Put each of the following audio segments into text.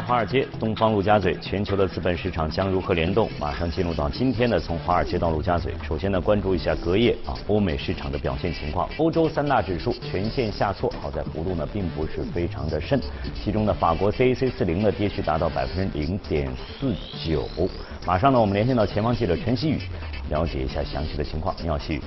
华尔街，东方陆家嘴，全球的资本市场将如何联动？马上进入到今天的从华尔街到陆家嘴。首先呢，关注一下隔夜啊欧美市场的表现情况。欧洲三大指数全线下挫，好在幅度呢并不是非常的甚。其中呢，法国 CAC 四零的跌势达到百分之零点四九。马上呢，我们连线到前方记者陈希宇，了解一下详细的情况。你好，希宇。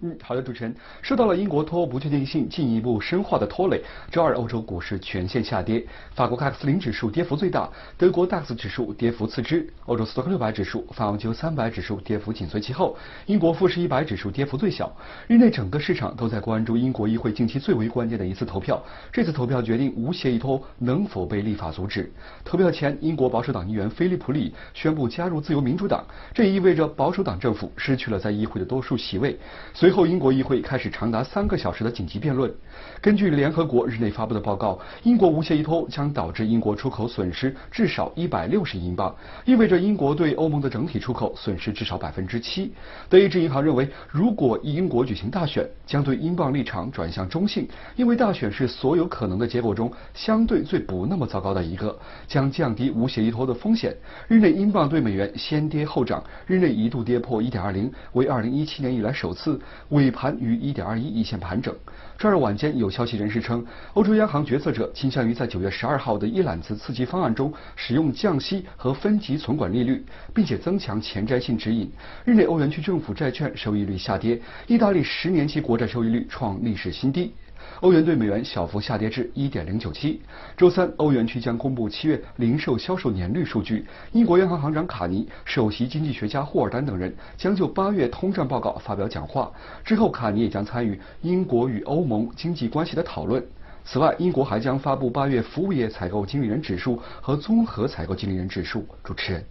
嗯，好的，主持人。受到了英国脱欧不确定性进一步深化的拖累，周二欧洲股市全线下跌。法国 CAC 零指数跌幅最大，德国 DAX 指数跌幅次之，欧洲斯托克六百指数、法国三百指数跌幅紧随其后。英国富时一百指数跌幅最小。日内整个市场都在关注英国议会近期最为关键的一次投票，这次投票决定无协议脱欧能否被立法阻止。投票前，英国保守党议员菲利普里宣布加入自由民主党，这也意味着保守党政府失去了在议会的多数席位。随随后，英国议会开始长达三个小时的紧急辩论。根据联合国日内发布的报告，英国无协议脱欧将导致英国出口损失至少一百六十亿英镑，意味着英国对欧盟的整体出口损失至少百分之七。德意志银行认为，如果英国举行大选，将对英镑立场转向中性，因为大选是所有可能的结果中相对最不那么糟糕的一个，将降低无协议脱欧的风险。日内英镑对美元先跌后涨，日内一度跌破一点二零，为二零一七年以来首次。尾盘于一点二一一线盘整。周二晚间，有消息人士称，欧洲央行决策者倾向于在九月十二号的一揽子刺激方案中使用降息和分级存管利率，并且增强前瞻性指引。日内欧元区政府债券收益率下跌，意大利十年期国债收益率创历史新低。欧元对美元小幅下跌至一点零九七。周三，欧元区将公布七月零售销售年率数据。英国央行行长卡尼、首席经济学家霍尔丹等人将就八月通胀报告发表讲话。之后，卡尼也将参与英国与欧盟经济关系的讨论。此外，英国还将发布八月服务业采购经理人指数和综合采购经理人指数。主持人。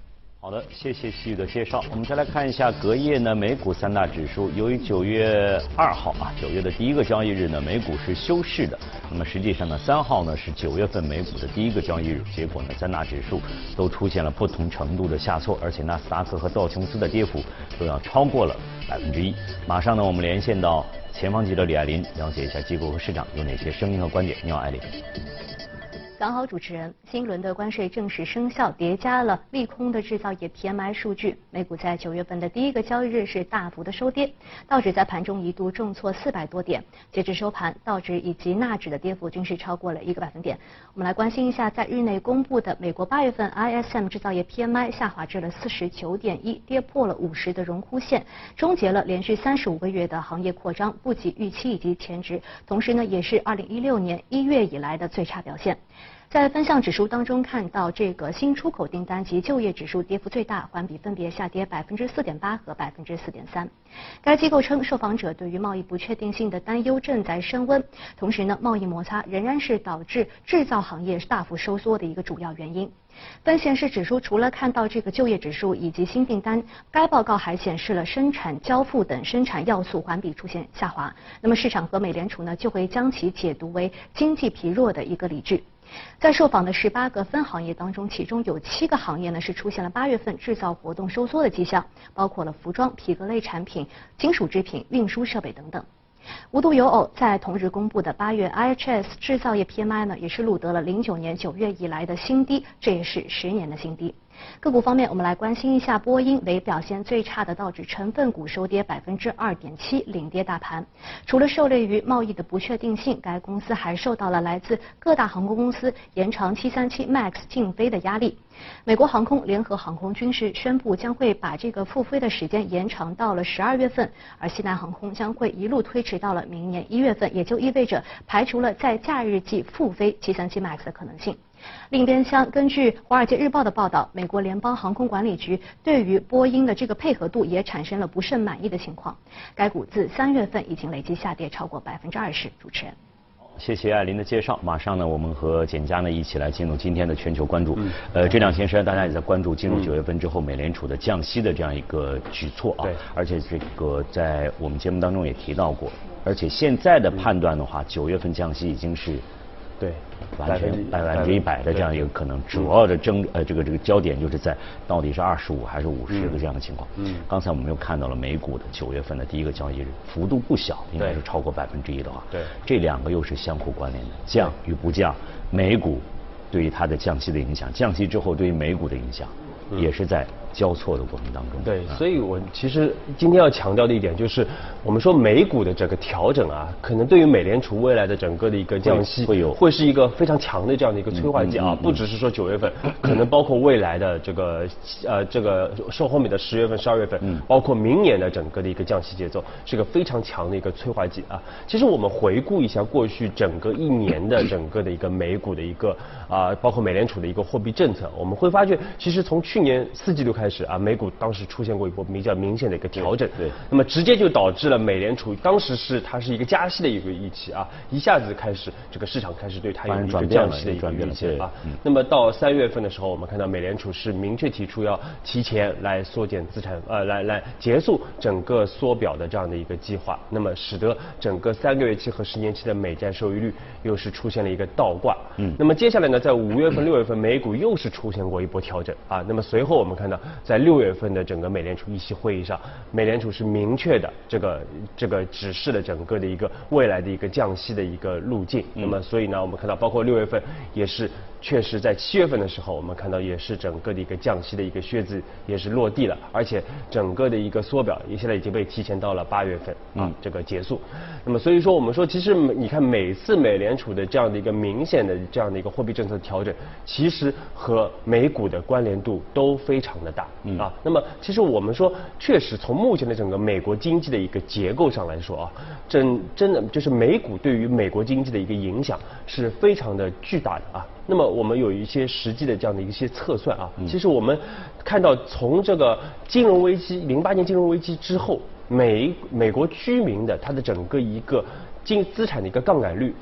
好的，谢谢西宇的介绍。我们再来看一下隔夜呢，美股三大指数。由于九月二号啊，九月的第一个交易日呢，美股是休市的。那么实际上呢，三号呢是九月份美股的第一个交易日，结果呢，三大指数都出现了不同程度的下挫，而且纳斯达克和道琼斯的跌幅都要超过了百分之一。马上呢，我们连线到前方记者李爱林，了解一下机构和市场有哪些声音和观点。你好，艾琳。早好，主持人。新一轮的关税正式生效，叠加了利空的制造业 PMI 数据，美股在九月份的第一个交易日是大幅的收跌，道指在盘中一度重挫四百多点，截至收盘，道指以及纳指的跌幅均是超过了一个百分点。我们来关心一下，在日内公布的美国八月份 ISM 制造业 PMI 下滑至了四十九点一，跌破了五十的荣枯线，终结了连续三十五个月的行业扩张，不及预期以及前值，同时呢，也是二零一六年一月以来的最差表现。在分项指数当中看到，这个新出口订单及就业指数跌幅最大，环比分别下跌百分之四点八和百分之四点三。该机构称，受访者对于贸易不确定性的担忧正在升温，同时呢，贸易摩擦仍然是导致制造行业大幅收缩的一个主要原因。分显示指出，除了看到这个就业指数以及新订单，该报告还显示了生产交付等生产要素环比出现下滑。那么市场和美联储呢，就会将其解读为经济疲弱的一个理据。在受访的十八个分行业当中，其中有七个行业呢是出现了八月份制造活动收缩的迹象，包括了服装、皮革类产品、金属制品、运输设备等等。无独有偶，在同日公布的八月 IHS 制造业 PMI 呢，也是录得了零九年九月以来的新低，这也是十年的新低。个股方面，我们来关心一下波音，为表现最差的道指成分股收跌百分之二点七，领跌大盘。除了受累于贸易的不确定性，该公司还受到了来自各大航空公司延长737 MAX 禁飞的压力。美国航空、联合航空军事宣布将会把这个复飞的时间延长到了十二月份，而西南航空将会一路推迟到了明年一月份，也就意味着排除了在假日季复飞737 MAX 的可能性。另一边厢，根据《华尔街日报》的报道，美国联邦航空管理局对于波音的这个配合度也产生了不甚满意的情况。该股自三月份已经累计下跌超过百分之二十。主持人，谢谢艾琳的介绍。马上呢，我们和简佳呢一起来进入今天的全球关注。呃，这两天实际上大家也在关注进入九月份之后美联储的降息的这样一个举措啊。对。而且这个在我们节目当中也提到过，而且现在的判断的话，九月份降息已经是。对，完全百分之一百的这样一个可能，主要的争呃这个这个焦点就是在到底是二十五还是五十的这样的情况。嗯，刚才我们又看到了美股的九月份的第一个交易日，幅度不小，应该是超过百分之一的话。对，这两个又是相互关联的，降与不降，美股对于它的降息的影响，降息之后对于美股的影响，也是在。交错的过程当中，对，所以我其实今天要强调的一点就是，我们说美股的这个调整啊，可能对于美联储未来的整个的一个降息会有。会是一个非常强的这样的一个催化剂啊，不只是说九月份，可能包括未来的这个呃这个受后面的十月份、十二月份，包括明年的整个的一个降息节奏，是个非常强的一个催化剂啊。其实我们回顾一下过去整个一年的整个的一个美股的一个啊，包括美联储的一个货币政策，我们会发觉，其实从去年四季度开始啊，美股当时出现过一波比较明显的一个调整，对，那么直接就导致了美联储当时是它是一个加息的一个预期啊，一下子开始这个市场开始对它有一个降息的一个预期啊，那么到三月份的时候，我们看到美联储是明确提出要提前来缩减资产，呃，来来结束整个缩表的这样的一个计划，那么使得整个三个月期和十年期的美债收益率又是出现了一个倒挂，嗯，那么接下来呢，在五月份、六月份美股又是出现过一波调整啊，那么随后我们看到在六。月份的整个美联储议息会议上，美联储是明确的这个这个指示了整个的一个未来的一个降息的一个路径。那么，所以呢，我们看到包括六月份也是。确实，在七月份的时候，我们看到也是整个的一个降息的一个靴子也是落地了，而且整个的一个缩表也现在已经被提前到了八月份啊，这个结束。那么，所以说我们说，其实你看每次美联储的这样的一个明显的这样的一个货币政策调整，其实和美股的关联度都非常的大啊。那么，其实我们说，确实从目前的整个美国经济的一个结构上来说啊，真真的就是美股对于美国经济的一个影响是非常的巨大的啊。那么我们有一些实际的这样的一些测算啊，其实我们看到从这个金融危机零八年金融危机之后，美美国居民的他的整个一个金资产的一个杠杆率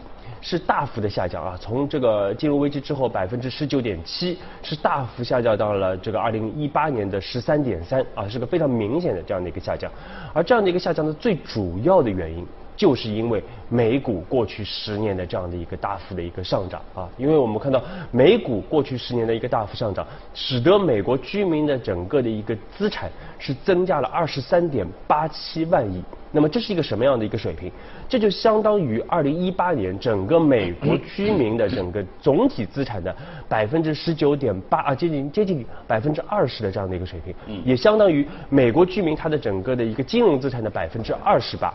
是大幅的下降啊，从这个金融危机之后百分之十九点七是大幅下降到了这个二零一八年的十三点三啊，是个非常明显的这样的一个下降，而这样的一个下降的最主要的原因。就是因为美股过去十年的这样的一个大幅的一个上涨啊，因为我们看到美股过去十年的一个大幅上涨，使得美国居民的整个的一个资产是增加了二十三点八七万亿。那么这是一个什么样的一个水平？这就相当于二零一八年整个美国居民的整个总体资产的百分之十九点八啊，接近接近百分之二十的这样的一个水平，也相当于美国居民他的整个的一个金融资产的百分之二十八。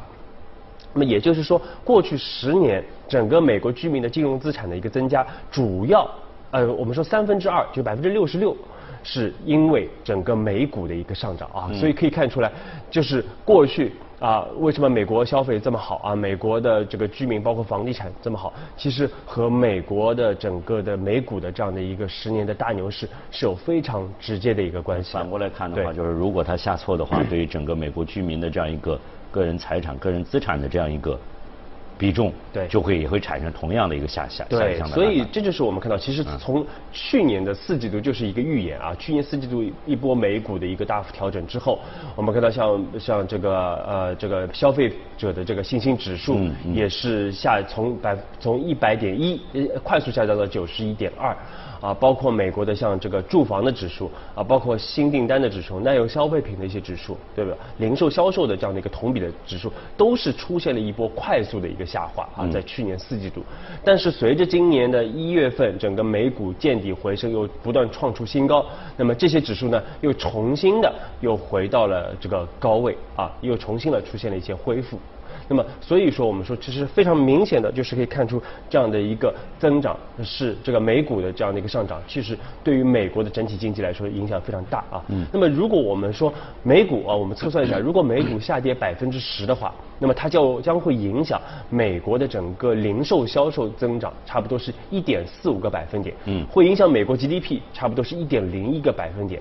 那么也就是说，过去十年整个美国居民的金融资产的一个增加，主要呃，我们说三分之二，就百分之六十六，是因为整个美股的一个上涨啊。所以可以看出来，就是过去啊，为什么美国消费这么好啊？美国的这个居民包括房地产这么好，其实和美国的整个的美股的这样的一个十年的大牛市是有非常直接的一个关系。反过来看的话，就是如果它下挫的话，对于整个美国居民的这样一个。个人财产、个人资产的这样一个比重，对，就会也会产生同样的一个下下对，所以这就是我们看到，其实从去年的四季度就是一个预言啊。去年四季度一波美股的一个大幅调整之后，我们看到像像这个呃这个消费者的这个信心指数也是下从百从一百点一快速下降到九十一点二。啊，包括美国的像这个住房的指数啊，包括新订单的指数、耐用消费品的一些指数，对吧？零售销售的这样的一个同比的指数，都是出现了一波快速的一个下滑啊，在去年四季度。但是随着今年的一月份，整个美股见底回升，又不断创出新高，那么这些指数呢，又重新的又回到了这个高位啊，又重新的出现了一些恢复。那么，所以说我们说，其实非常明显的就是可以看出这样的一个增长是这个美股的这样的一个上涨，其实对于美国的整体经济来说影响非常大啊。嗯。那么，如果我们说美股啊，我们测算一下，如果美股下跌百分之十的话，那么它就将会影响美国的整个零售销售增长，差不多是一点四五个百分点。嗯。会影响美国 GDP，差不多是一点零一个百分点。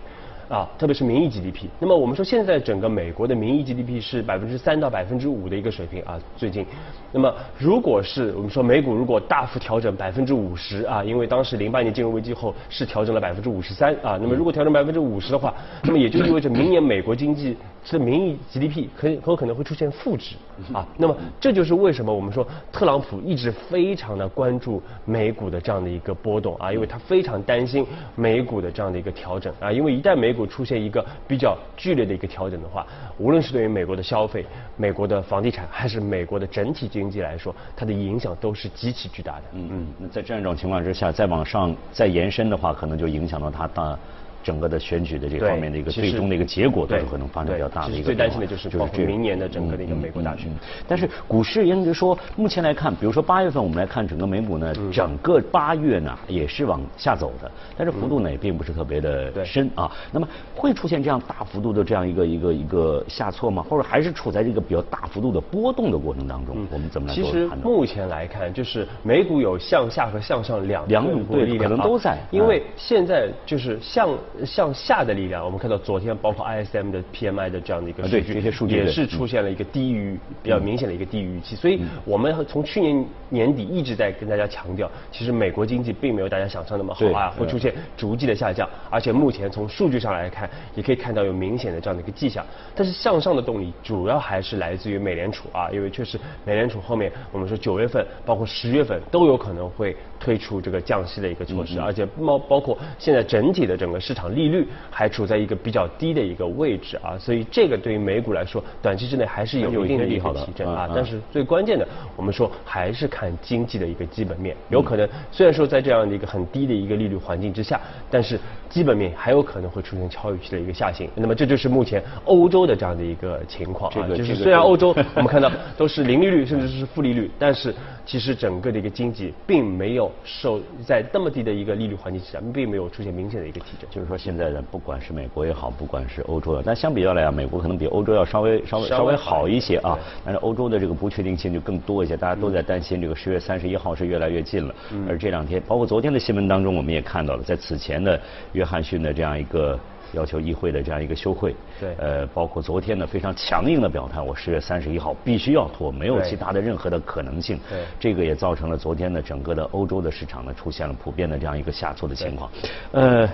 啊，特别是名义 GDP。那么我们说，现在整个美国的名义 GDP 是百分之三到百分之五的一个水平啊，最近。那么如果是我们说美股如果大幅调整百分之五十啊，因为当时零八年金融危机后是调整了百分之五十三啊，那么如果调整百分之五十的话，那么也就意味着明年美国经济是名义 GDP 很很有可能会出现负值啊。那么这就是为什么我们说特朗普一直非常的关注美股的这样的一个波动啊，因为他非常担心美股的这样的一个调整啊，因为一旦美股出现一个比较剧烈的一个调整的话，无论是对于美国的消费、美国的房地产，还是美国的整体经济来说，它的影响都是极其巨大的。嗯嗯，那在这样一种情况之下，再往上再延伸的话，可能就影响到它的。整个的选举的这方面的一个最终的一个结果，都是可能发生比较大的一个。最担心的就是就是明年的整个的一个美国大选。但是股市应该说，目前来看，比如说八月份我们来看整个美股呢，整个八月呢也是往下走的，但是幅度呢也并不是特别的深啊。那么会出现这样大幅度的这样一个一个一个下挫吗？或者还是处在这个比较大幅度的波动的过程当中？我们怎么来其实目前来看，就是美股有向下和向上两两种对可能都在，因为现在就是向向下的。力量，我们看到昨天包括 ISM 的 PMI 的这样的一个数据，这些数据也是出现了一个低于比较明显的一个低于预期。所以我们从去年年底一直在跟大家强调，其实美国经济并没有大家想象那么好啊，会出现逐季的下降。而且目前从数据上来看，也可以看到有明显的这样的一个迹象。但是向上的动力主要还是来自于美联储啊，因为确实美联储后面我们说九月份包括十月份都有可能会推出这个降息的一个措施，而且包包括现在整体的整个市场利率还。处在一个比较低的一个位置啊，所以这个对于美股来说，短期之内还是有一定的利好提振啊。但是最关键的，我们说还是看经济的一个基本面，有可能虽然说在这样的一个很低的一个利率环境之下，但是基本面还有可能会出现超预期的一个下行。那么这就是目前欧洲的这样的一个情况啊，就是虽然欧洲我们看到都是零利率甚至是负利率，但是其实整个的一个经济并没有受在那么低的一个利率环境之下，并没有出现明显的一个提振。就是说现在的不管是美国也好，不管是欧洲的，但相比较来讲，美国可能比欧洲要稍微稍微稍微好一些啊。但是欧洲的这个不确定性就更多一些，大家都在担心这个十月三十一号是越来越近了。而这两天，包括昨天的新闻当中，我们也看到了，在此前的约翰逊的这样一个要求议会的这样一个休会，对，呃，包括昨天的非常强硬的表态，我十月三十一号必须要拖，没有其他的任何的可能性。对，这个也造成了昨天的整个的欧洲的市场呢出现了普遍的这样一个下挫的情况。呃。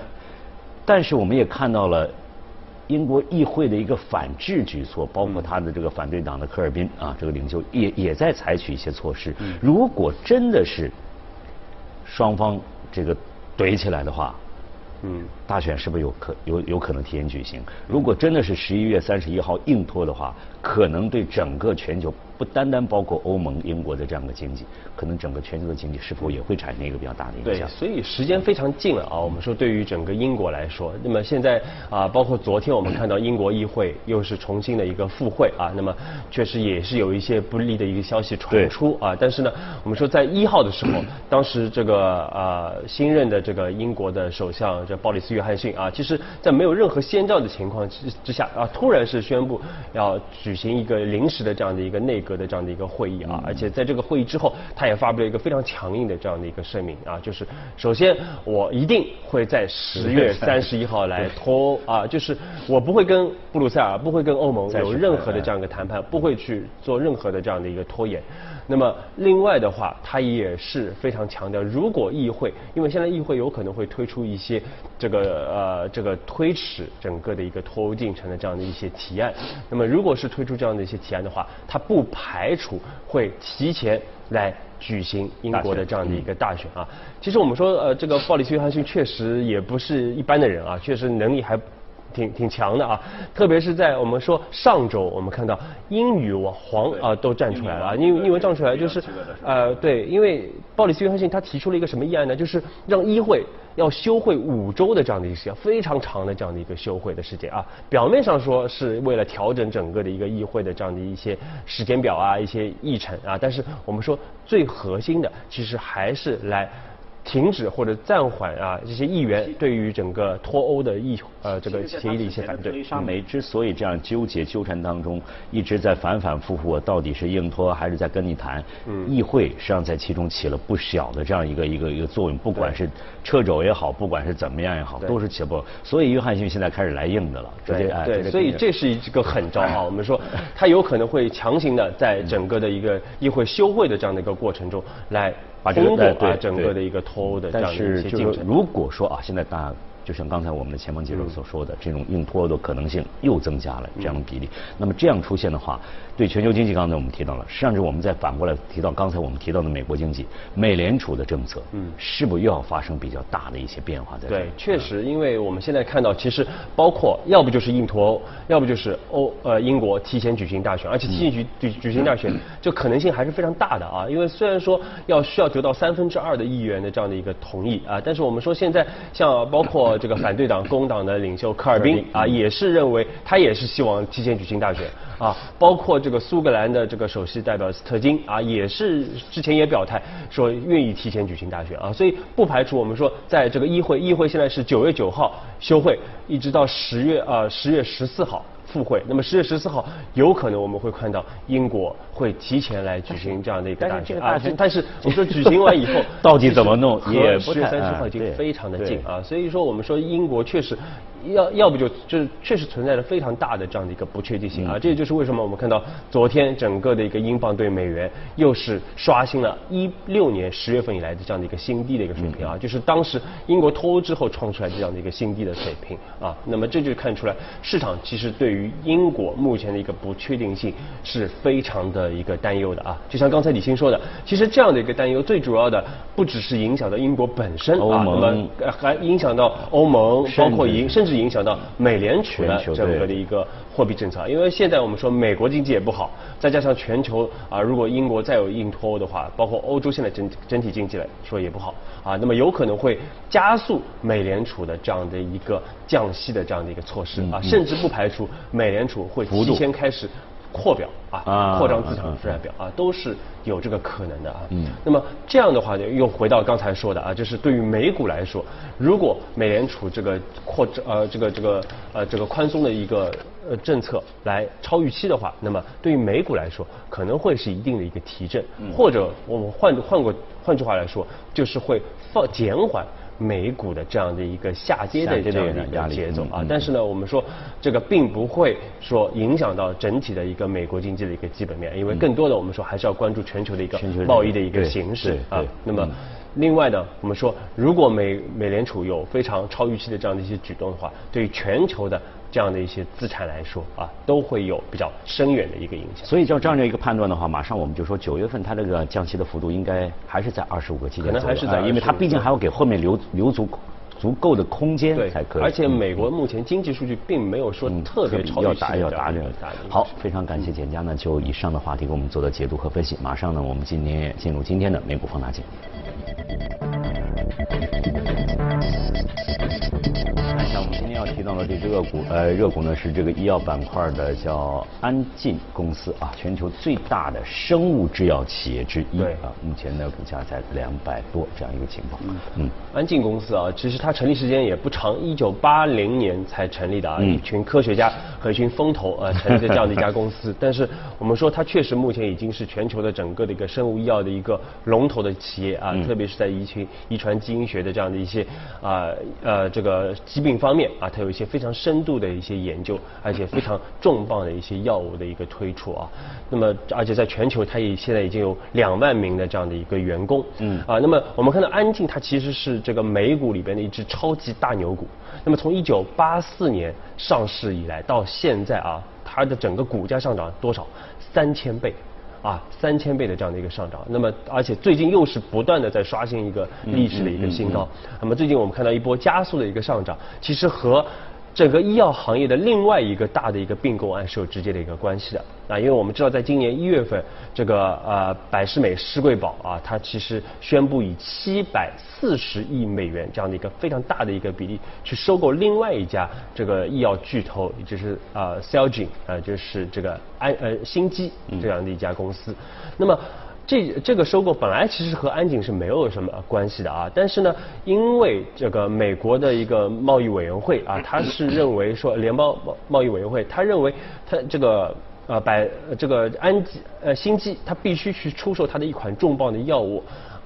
但是我们也看到了英国议会的一个反制举措，包括他的这个反对党的科尔宾啊，这个领袖也也在采取一些措施。如果真的是双方这个怼起来的话，嗯，大选是不是有可有有可能提前举行？如果真的是十一月三十一号硬拖的话，可能对整个全球。不单单包括欧盟、英国的这样的经济，可能整个全球的经济是否也会产生一个比较大的影响？对，所以时间非常近了啊。我们说对于整个英国来说，那么现在啊，包括昨天我们看到英国议会又是重新的一个复会啊，那么确实也是有一些不利的一个消息传出啊。但是呢，我们说在一号的时候，当时这个啊新任的这个英国的首相这鲍里斯·约翰逊啊，其实在没有任何先兆的情况之之下啊，突然是宣布要举行一个临时的这样的一个内。阁的这样的一个会议啊，而且在这个会议之后，他也发布了一个非常强硬的这样的一个声明啊，就是首先我一定会在十月三十一号来拖啊，就是我不会跟布鲁塞尔，不会跟欧盟有任何的这样一个谈判，不会去做任何的这样的一个拖延。那么另外的话，他也是非常强调，如果议会，因为现在议会有可能会推出一些这个呃这个推迟整个的一个脱欧进程的这样的一些提案。那么如果是推出这样的一些提案的话，他不排除会提前来举行英国的这样的一个大选啊。其实我们说呃这个鲍里斯·约翰逊确实也不是一般的人啊，确实能力还。挺挺强的啊，特别是在我们说上周，我们看到英语皇啊都站出来了啊，英英文站出来就是呃对，因为鲍里斯约翰逊他提出了一个什么议案呢？就是让议会要休会五周的这样的一个时间，非常长的这样的一个休会的时间啊。表面上说是为了调整整个的一个议会的这样的一些时间表啊，一些议程啊，但是我们说最核心的其实还是来。停止或者暂缓啊，这些议员对于整个脱欧的议呃这个协议的一些反对。特莎梅之所以这样纠结纠缠当中，一直在反反复复，到底是硬拖还是在跟你谈？嗯，议会实际上在其中起了不小的这样一个一个一个作用，不管是撤走也好，不管是怎么样也好，都是起不。所以约翰逊现在开始来硬的了，直接哎，对，所以这是一个狠招啊。我们说 他有可能会强行的在整个的一个议会休会的这样的一个过程中来。把这个对整个的一个脱欧的这样的一些进程。如果说啊，现在大就像刚才我们的前方记者所说的，这种硬脱欧的可能性又增加了这样的比例。那么这样出现的话，对全球经济，刚才我们提到了，实际上是我们再反过来提到刚才我们提到的美国经济，美联储的政策，嗯，是不是又要发生比较大的一些变化在？对，确实，因为我们现在看到，其实包括要不就是硬脱欧，要不就是欧呃英国提前举行大选，而且提前举举举行大选，就可能性还是非常大的啊。因为虽然说要需要得到三分之二的议员的这样的一个同意啊，但是我们说现在像包括这个反对党工党的领袖科尔宾啊，也是认为他也是希望提前举行大选啊，包括这个苏格兰的这个首席代表斯特金啊，也是之前也表态说愿意提前举行大选啊，所以不排除我们说在这个议会，议会现在是九月九号休会，一直到十月啊十月十四号。复会，那么十月十四号有可能我们会看到英国会提前来举行这样的一个大选啊，但是我说举行完以后 到底怎么弄，也十月三十号已经非常的近啊，所以说我们说英国确实。要要不就就是确实存在着非常大的这样的一个不确定性啊，这也就是为什么我们看到昨天整个的一个英镑对美元又是刷新了一六年十月份以来的这样的一个新低的一个水平啊，就是当时英国脱欧之后创出来这样的一个新低的水平啊，那么这就看出来市场其实对于英国目前的一个不确定性是非常的一个担忧的啊，就像刚才李欣说的，其实这样的一个担忧最主要的不只是影响到英国本身啊，那么还影响到欧盟，包括影甚至。影响到美联储的整个的一个货币政策，因为现在我们说美国经济也不好，再加上全球啊，如果英国再有硬脱欧的话，包括欧洲现在整整体经济来说也不好啊，那么有可能会加速美联储的这样的一个降息的这样的一个措施啊，甚至不排除美联储会提前开始。扩表啊，扩张资产负债表啊，都是有这个可能的啊。嗯。那么这样的话，呢又回到刚才说的啊，就是对于美股来说，如果美联储这个扩呃这个这个呃这个宽松的一个呃政策来超预期的话，那么对于美股来说，可能会是一定的一个提振，或者我们换换过换句话来说，就是会放减缓。美股的这样的一个下跌的这样的一个节奏啊，但是呢，我们说这个并不会说影响到整体的一个美国经济的一个基本面，因为更多的我们说还是要关注全球的一个贸易的一个形势啊。那么，另外呢，我们说如果美美联储有非常超预期的这样的一些举动的话，对于全球的。这样的一些资产来说啊，都会有比较深远的一个影响。所以照这样的一个判断的话，马上我们就说九月份它这个降息的幅度应该还是在二十五个基点可能还是在，因为它毕竟还要给后面留留足足够的空间才可以。而且美国目前经济数据并没有说特别超要达要打这个。好，非常感谢简家呢，就以上的话题给我们做的解读和分析。马上呢，我们今天进入今天的美股放大镜。提到了这只热股，呃，热股呢是这个医药板块的叫安进公司啊，全球最大的生物制药企业之一啊，目前呢股价在两百多这样一个情况。嗯，安进公司啊，其实它成立时间也不长，一九八零年才成立的啊，一群科学家和一群风投呃成立的这样的一家公司。但是我们说它确实目前已经是全球的整个的一个生物医药的一个龙头的企业啊，特别是在遗群遗传基因学的这样的一些啊呃这个疾病方面啊。它有一些非常深度的一些研究，而且非常重磅的一些药物的一个推出啊。那么，而且在全球，它也现在已经有两万名的这样的一个员工。嗯。啊，那么我们看到安静，它其实是这个美股里边的一只超级大牛股。那么从一九八四年上市以来到现在啊，它的整个股价上涨多少？三千倍。啊，三千倍的这样的一个上涨，那么而且最近又是不断的在刷新一个历史的一个新高，那么最近我们看到一波加速的一个上涨，其实和。整个医药行业的另外一个大的一个并购案是有直接的一个关系的啊，因为我们知道，在今年一月份，这个呃百世美施贵宝啊，它其实宣布以七百四十亿美元这样的一个非常大的一个比例去收购另外一家这个医药巨头，也就是啊 Celgene 啊，就是这个安呃新基这样的一家公司，那么。这这个收购本来其实和安井是没有什么关系的啊，但是呢，因为这个美国的一个贸易委员会啊，他是认为说联邦贸贸易委员会，他认为他这个呃百这个安吉呃新基，他必须去出售他的一款重磅的药物。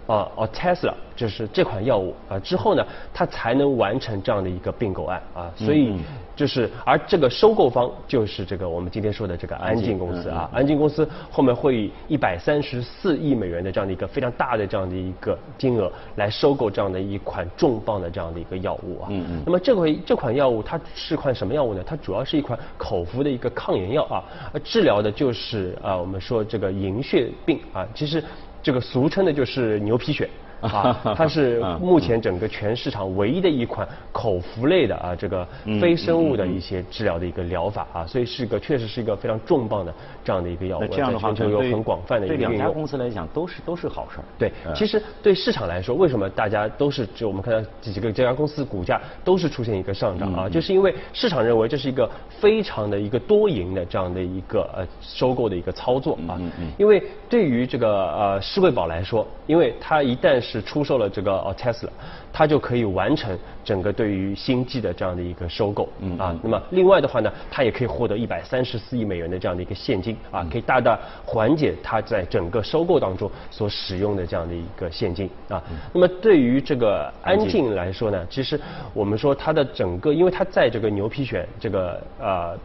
啊哦 Tesla 就是这款药物啊之后呢，它才能完成这样的一个并购案啊，所以就是而这个收购方就是这个我们今天说的这个安进公司啊，安进公司后面会以一百三十四亿美元的这样的一个非常大的这样的一个金额来收购这样的一款重磅的这样的一个药物啊。嗯嗯。那么这回这款药物它是款什么药物呢？它主要是一款口服的一个抗炎药啊，治疗的就是啊我们说这个银屑病啊，其实。这个俗称的就是牛皮癣。啊，它是目前整个全市场唯一的一款口服类的啊，这个非生物的一些治疗的一个疗法啊，所以是个确实是一个非常重磅的这样的一个药物，这样的话就有很广泛的一个对两家公司来讲都是都是好事儿。对，其实对市场来说，为什么大家都是就我们看到几个这家公司股价都是出现一个上涨啊，就是因为市场认为这是一个非常的一个多赢的这样的一个呃收购的一个操作啊，因为对于这个呃施贵宝来说，因为它一旦是出售了这个哦 Tesla，它就可以完成整个对于星际的这样的一个收购啊。那么另外的话呢，它也可以获得一百三十四亿美元的这样的一个现金啊，可以大大缓解它在整个收购当中所使用的这样的一个现金啊。那么对于这个安进来说呢，其实我们说它的整个，因为它在这个牛皮癣这个呃。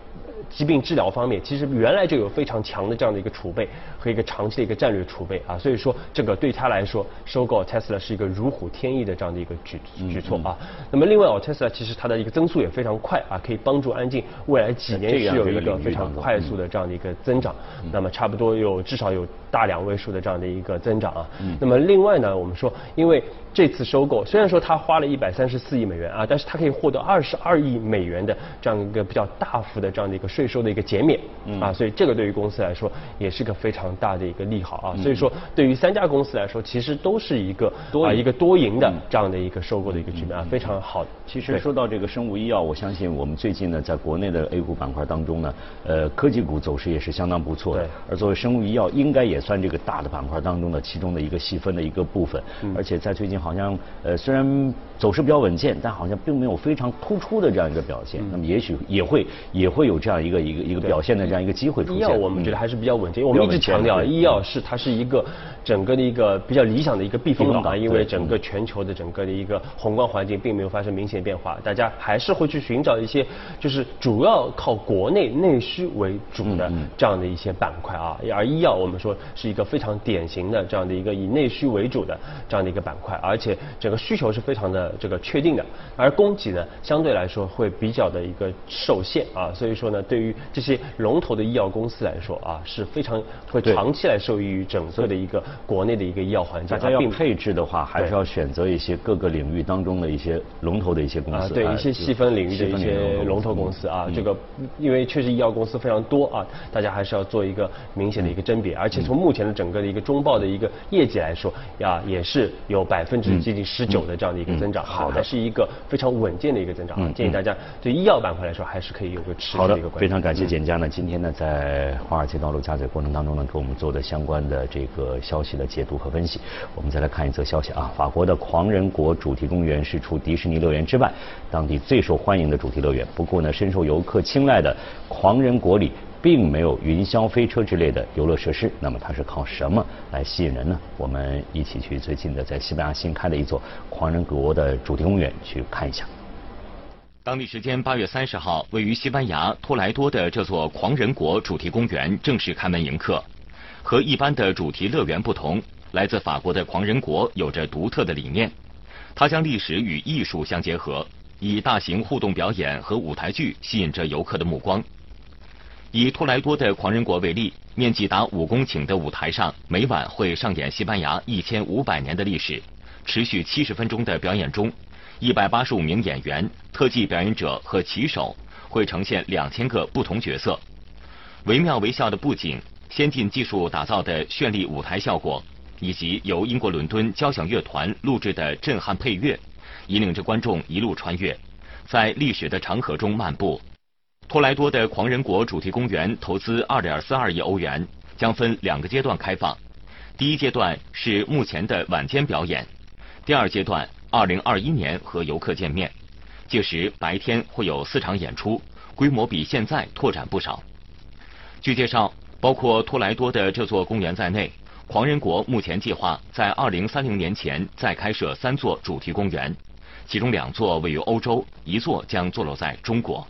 疾病治疗方面，其实原来就有非常强的这样的一个储备和一个长期的一个战略储备啊，所以说这个对他来说，收购 Tesla 是一个如虎添翼的这样的一个举举措啊。那么另外，Tesla 其实它的一个增速也非常快啊，可以帮助安进未来几年是有一个非常快速的这样的一个增长。那么差不多有至少有大两位数的这样的一个增长啊。那么另外呢，我们说因为。这次收购虽然说他花了一百三十四亿美元啊，但是他可以获得二十二亿美元的这样一个比较大幅的这样的一个税收的一个减免啊，所以这个对于公司来说也是个非常大的一个利好啊。所以说对于三家公司来说，其实都是一个啊一个多赢的这样的一个收购的一个局面啊，非常好。其实说到这个生物医药，我相信我们最近呢，在国内的 A 股板块当中呢，呃，科技股走势也是相当不错的。而作为生物医药，应该也算这个大的板块当中的其中的一个细分的一个部分。而且在最近好像呃。虽然走势比较稳健，但好像并没有非常突出的这样一个表现。那么也许也会也会有这样一个一个一个表现的这样一个机会出现。医药我们觉得还是比较稳健，我们一直强调医药是它是一个整个的一个比较理想的一个避风港，因为整个全球的整个的一个宏观环境并没有发生明显变化，大家还是会去寻找一些就是主要靠国内内需为主的这样的一些板块啊。而医药我们说是一个非常典型的这样的一个以内需为主的这样的一个板块，而且整个需需求是非常的这个确定的，而供给呢相对来说会比较的一个受限啊，所以说呢，对于这些龙头的医药公司来说啊，是非常会长期来受益于整个的一个国内的一个医药环境。大家要配置的话，还是要选择一些各个领域当中的一些龙头的一些公司，对一些细分领域的一些龙头公司。啊，这个因为确实医药公司非常多啊，大家还是要做一个明显的一个甄别，而且从目前的整个的一个中报的一个业绩来说呀，也是有百分之接近十九。的这样的一个增长，好的，是一个非常稳健的一个增长。嗯，建议大家对医药板块来说，还是可以有个持续的一个关注。非常感谢简佳呢，今天呢在华尔街道路加载过程当中呢，给我们做的相关的这个消息的解读和分析。我们再来看一则消息啊，法国的狂人国主题公园是除迪士尼乐园之外，当地最受欢迎的主题乐园。不过呢，深受游客青睐的狂人国里。并没有云霄飞车之类的游乐设施，那么它是靠什么来吸引人呢？我们一起去最近的在西班牙新开的一座狂人国的主题公园去看一下。当地时间八月三十号，位于西班牙托莱多的这座狂人国主题公园正式开门迎客。和一般的主题乐园不同，来自法国的狂人国有着独特的理念，它将历史与艺术相结合，以大型互动表演和舞台剧吸引着游客的目光。以托莱多的狂人国为例，面积达五公顷的舞台上，每晚会上演西班牙一千五百年的历史。持续七十分钟的表演中，一百八十五名演员、特技表演者和骑手会呈现两千个不同角色。惟妙惟肖的布景、先进技术打造的绚丽舞台效果，以及由英国伦敦交响乐团录制的震撼配乐，引领着观众一路穿越，在历史的长河中漫步。托莱多的狂人国主题公园投资二点四二亿欧元，将分两个阶段开放。第一阶段是目前的晚间表演，第二阶段二零二一年和游客见面。届时白天会有四场演出，规模比现在拓展不少。据介绍，包括托莱多的这座公园在内，狂人国目前计划在二零三零年前再开设三座主题公园，其中两座位于欧洲，一座将坐落在中国。